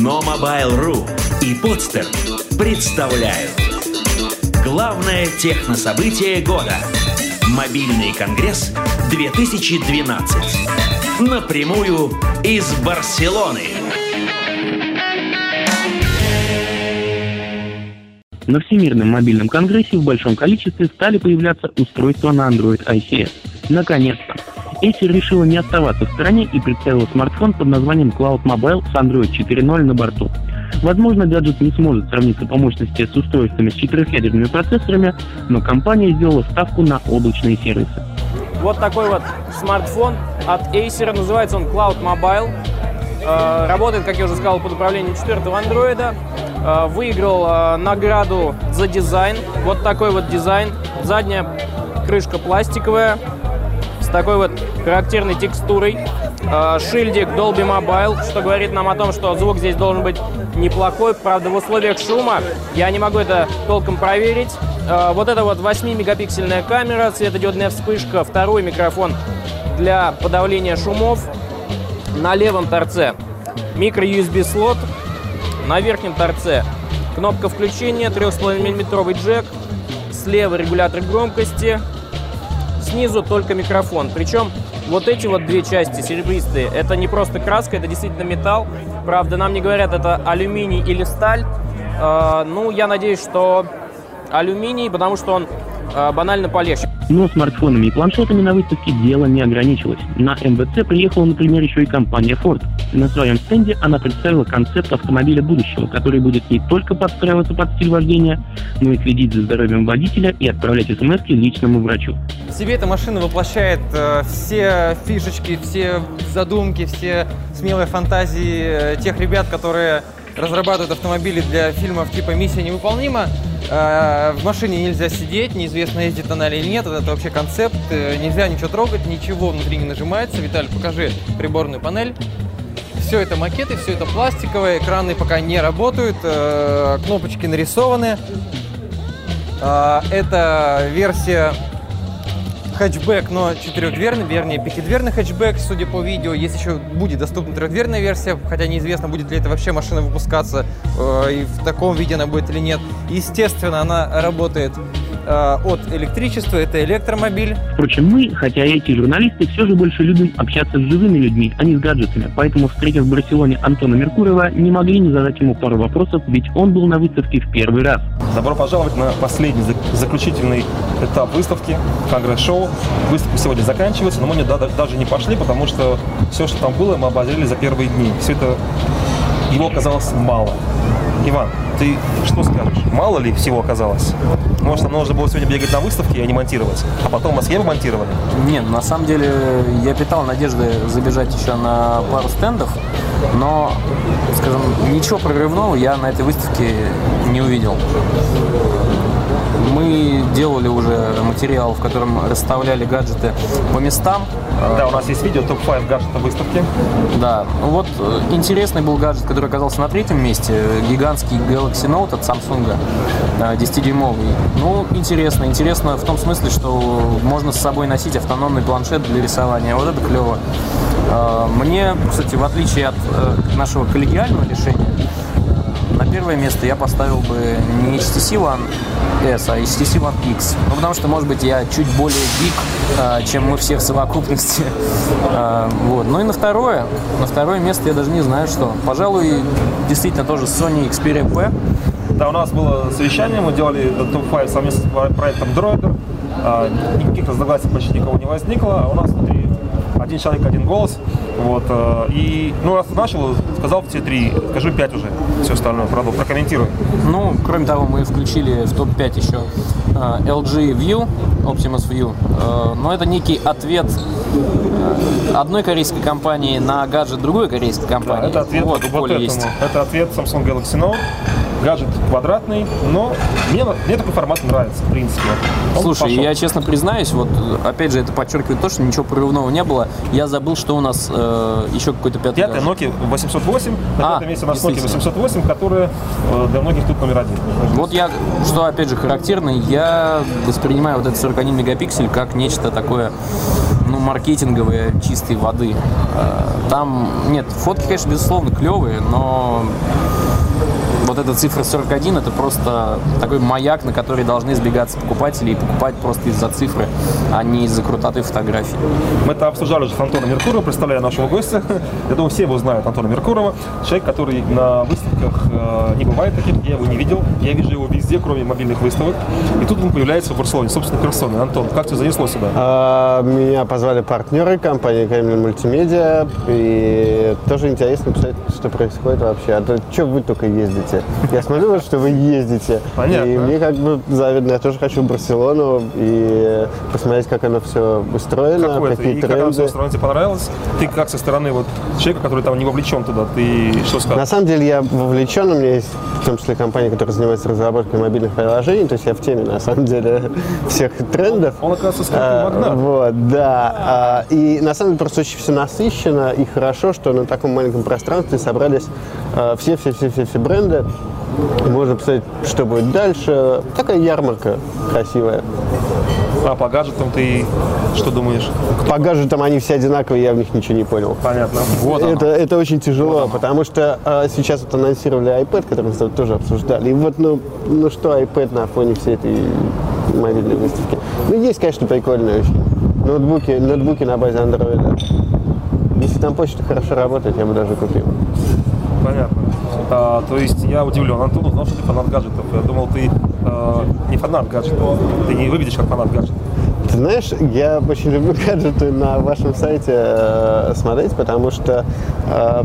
Но Mobile.ru и Подстер представляют Главное технособытие года Мобильный конгресс 2012 Напрямую из Барселоны На Всемирном мобильном конгрессе в большом количестве стали появляться устройства на Android ICS. Наконец-то! Acer решила не оставаться в стороне и представила смартфон под названием Cloud Mobile с Android 4.0 на борту. Возможно, гаджет не сможет сравниться по мощности с устройствами с четырехъядерными процессорами, но компания сделала ставку на облачные сервисы. Вот такой вот смартфон от Acer, называется он Cloud Mobile. Э, работает, как я уже сказал, под управлением четвертого андроида. Э, выиграл э, награду за дизайн. Вот такой вот дизайн. Задняя крышка пластиковая, такой вот характерной текстурой. А, шильдик Dolby Mobile, что говорит нам о том, что звук здесь должен быть неплохой. Правда, в условиях шума я не могу это толком проверить. А, вот это вот 8-мегапиксельная камера, светодиодная вспышка, второй микрофон для подавления шумов. На левом торце микро-USB слот, на верхнем торце кнопка включения, 3,5 мм джек, слева регулятор громкости, снизу только микрофон. Причем вот эти вот две части серебристые, это не просто краска, это действительно металл. Правда, нам не говорят, это алюминий или сталь. Э, ну, я надеюсь, что алюминий, потому что он э, банально полегче. Но смартфонами и планшетами на выставке дело не ограничилось. На МВЦ приехала, например, еще и компания Ford. На своем стенде она представила концепт автомобиля будущего, который будет не только подстраиваться под стиль вождения, но и следить за здоровьем водителя и отправлять смс личному врачу. В себе эта машина воплощает э, все фишечки, все задумки, все смелые фантазии э, тех ребят, которые разрабатывают автомобили для фильмов типа «Миссия невыполнима». Э, в машине нельзя сидеть, неизвестно, ездит она или нет. Это вообще концепт. Э, нельзя ничего трогать, ничего внутри не нажимается. Виталий, покажи приборную панель. Все это макеты, все это пластиковые, экраны пока не работают, э, кнопочки нарисованы. Это версия хэтчбэк, но четырехдверный, вернее, пятидверный хэтчбэк, судя по видео. Есть еще будет доступна трехдверная версия, хотя неизвестно, будет ли это вообще машина выпускаться э, и в таком виде она будет или нет. Естественно, она работает Э, от электричества, это электромобиль. Впрочем, мы, хотя и эти журналисты, все же больше любим общаться с живыми людьми, а не с гаджетами. Поэтому, встретив в Барселоне Антона Меркурова, не могли не задать ему пару вопросов, ведь он был на выставке в первый раз. Добро пожаловать на последний заключительный этап выставки, конгресс-шоу. Выставка сегодня заканчивается, но мы не, даже не пошли, потому что все, что там было, мы обозрели за первые дни. Все это его оказалось мало. Иван, ты что скажешь? Мало ли всего оказалось? Может, нам нужно было сегодня бегать на выставке, а не монтировать? А потом в Москве монтировали? Нет, на самом деле я питал надежды забежать еще на пару стендов, но, скажем, ничего прорывного я на этой выставке не увидел. Мы делали уже материал, в котором расставляли гаджеты по местам. Да, у нас есть видео топ-5 гаджетов выставки. Да, ну вот э, интересный был гаджет, который оказался на третьем месте. Гигантский Galaxy Note от Samsung, 10-дюймовый. Ну, интересно. Интересно в том смысле, что можно с собой носить автономный планшет для рисования. Вот это клево. Э, мне, кстати, в отличие от э, нашего коллегиального решения, на первое место я поставил бы не HTC One S, а HTC One X. Ну, потому что, может быть, я чуть более гик, а, чем мы все в совокупности. А, вот. Ну и на второе, на второе место я даже не знаю, что. Пожалуй, действительно тоже Sony Xperia P. Да, у нас было совещание, мы делали топ-5 совместно с проектом Droider. А, никаких разногласий почти никого не возникло. У нас внутри один человек, один голос. Вот, э, и, ну, раз начал, сказал все три, скажу пять уже, все остальное, правда, прокомментируй. Ну, кроме того, мы включили в топ-5 еще э, LG View, Optimus View, э, но это некий ответ одной корейской компании на гаджет другой корейской компании. Да, это ответ вот, вот этому. Есть. Это ответ Samsung Galaxy Note гаджет квадратный, но мне, мне такой формат нравится, в принципе. Он Слушай, пошел. я честно признаюсь, вот опять же это подчеркивает то, что ничего прорывного не было. Я забыл, что у нас э, еще какой-то пятый Пятая Nokia 808, на а, пятом месте у нас Nokia 808, которая э, для многих тут номер один. Вот я, что опять же характерно, я воспринимаю вот этот 41 мегапиксель как нечто такое ну, маркетинговые чистой воды. Э, Там, нет, фотки, конечно, безусловно, клевые, но эта цифра 41 это просто такой маяк, на который должны избегаться покупатели и покупать просто из-за цифры, а не из-за крутоты фотографий. Мы это обсуждали уже с Антоном Меркуровым, представляя нашего гостя. Я думаю, все его знают, Антона Меркурова. Человек, который на выставках э, не бывает таких, я его не видел. Я вижу его везде, кроме мобильных выставок. И тут он появляется в Барселоне, собственно, персоной. Антон, как тебя занесло сюда? А, Меня позвали партнеры компании Кремль Мультимедиа, и тоже интересно посмотреть, что происходит вообще. А то что вы только ездите? Я смотрю, что вы ездите, Понятно. и мне как бы завидно. Я тоже хочу в Барселону и посмотреть, как оно все устроено, это? какие И как оно тренды. со стороны тебе понравилось? Ты как со стороны вот человека, который там не вовлечен туда, ты что На скажешь? самом деле я вовлечен, у меня есть в том числе компания, которая занимается разработкой мобильных приложений, то есть я в теме на самом деле всех трендов. Он, оказывается, скрытый А, магнат. Вот, да. А, И на самом деле просто очень все насыщенно и хорошо, что на таком маленьком пространстве собрались а, все-все-все-все бренды. Можно посмотреть, что будет дальше. Такая ярмарка красивая. А по гаджетам ты что думаешь? По гаджетам они все одинаковые, я в них ничего не понял. Понятно. Вот оно. Это, это очень тяжело, потому что а, сейчас вот анонсировали iPad, который мы тоже обсуждали. И вот, ну, ну что iPad на фоне всей этой мобильной выставки? Ну, есть, конечно, прикольные очень. Ноутбуки, ноутбуки на базе Android. Если там почта хорошо работает, я бы даже купил. Понятно. А, то есть я удивлен. Антон узнал, что ты фанат гаджетов. Я думал, ты э, не фанат гаджетов. Ты не выглядишь как фанат гаджетов. Ты знаешь, я очень люблю гаджеты на вашем сайте э, смотреть, потому что э,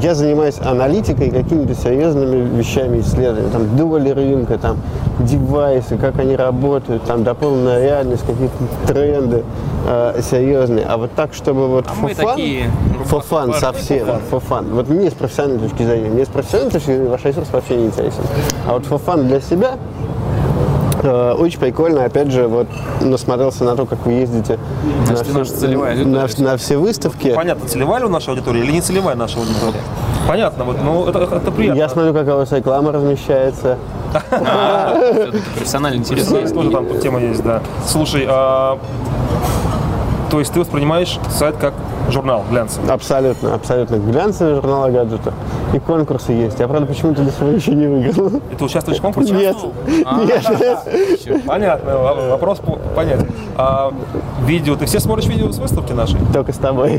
я занимаюсь аналитикой, какими-то серьезными вещами исследований. Там дуали рынка, там девайсы, как они работают, там дополненная реальность, какие-то тренды э, серьезные. А вот так, чтобы вот А for fun, такие for fun совсем, for fun. Вот мне с профессиональной точки зрения, мне с профессиональной точки зрения ваш ресурс вообще не интересен. А вот for fun для себя Очень прикольно, опять же, вот насмотрелся на то, как вы ездите Значит, на, наша целевая на, на все выставки. Понятно, целевая ли у нашей аудитории или не целевая наша аудитория? Понятно, вот, ну это, это приятно. Я смотрю, как у вас реклама размещается. А, всё-таки профессиональный интерес есть. Тоже там тема есть, да. Слушай, а, то есть ты воспринимаешь сайт как журнал глянцевый? Абсолютно, абсолютно. Глянцевый журнал о гаджетах. И конкурсы есть. Я, правда, почему-то до сих пор еще не выиграл. И ты участвуешь в конкурсе? Нет, нет. Понятно, вопрос по- понятен. А видео, ты все смотришь видео с выставки нашей? Только с тобой.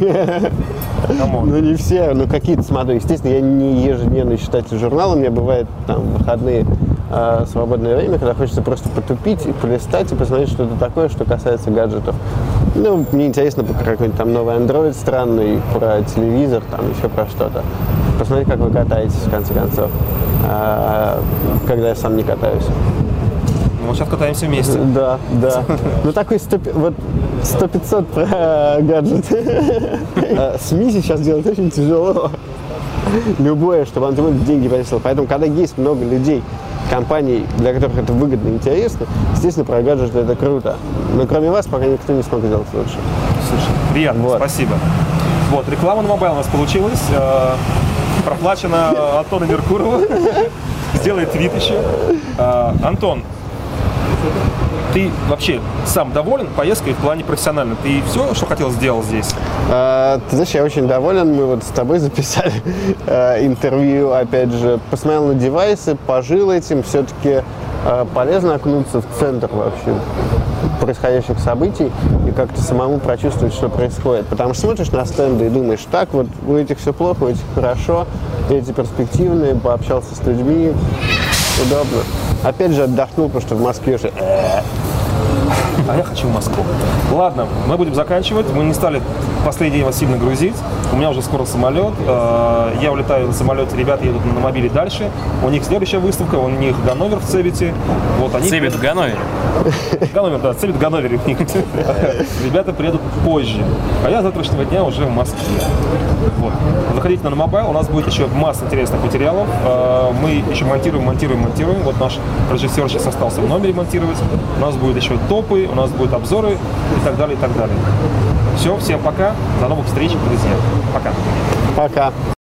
Ну, не все, ну, какие-то смотрю. Естественно, я не ежедневный читатель журнала. У меня бывает там выходные а, свободное время, когда хочется просто потупить и полистать и посмотреть что-то такое, что касается гаджетов. Ну, мне интересно про какой-нибудь там новый Android странный, про телевизор, там еще про что-то. Посмотреть, как вы катаетесь, в конце концов, а, когда я сам не катаюсь. Ну, вот сейчас катаемся вместе. Да, да. Ну такой 100, вот 100-500 про гаджеты. А, СМИ сейчас делать очень тяжело. Любое, чтобы он деньги принесло. Поэтому, когда есть много людей, компаний, для которых это выгодно и интересно, естественно, про гаджеты это круто. Но кроме вас пока никто не смог сделать лучше. Слушай, приятно, Вот. спасибо. Вот, реклама на mobile у нас получилась. э, проплачена Антона Меркурова. Сделает твит еще. Э, Антон, ты вообще сам доволен поездкой в плане профессионально? Ты все, что хотел, сделал здесь? А, Ты знаешь, я очень доволен. Мы вот с тобой записали э, интервью, опять же, посмотрел на девайсы, пожил этим. Все-таки э, полезно окунуться в центр вообще происходящих событий и как-то самому прочувствовать, что происходит. Потому что смотришь на стенды и думаешь, так, вот у этих все плохо, у этих хорошо, эти перспективные, пообщался с людьми, удобно. Опять же отдохнул, потому что в Москве же э, А я хочу в Москву. Ладно, мы будем заканчивать. Мы не стали последний вас сильно грузить. У меня уже скоро самолет. Э, Я улетаю на самолете, ребята едут на мобиле дальше. У них следующая выставка, у них Ганновер в CeBIT е. Вот они CeBIT в Ганновере. Ганновер, да, CeBIT Ганновер. Ребята приедут позже. А я завтрашнего дня уже в Москве. Вот. Заходите на Mobile, у нас будет еще масса интересных материалов. Э, Мы еще монтируем, монтируем, монтируем. Вот наш режиссер сейчас остался в номере монтировать. У нас будет еще топы, у нас будут обзоры и так далее, и так далее. Все, всем пока. До новых встреч, друзья. Пока. пока.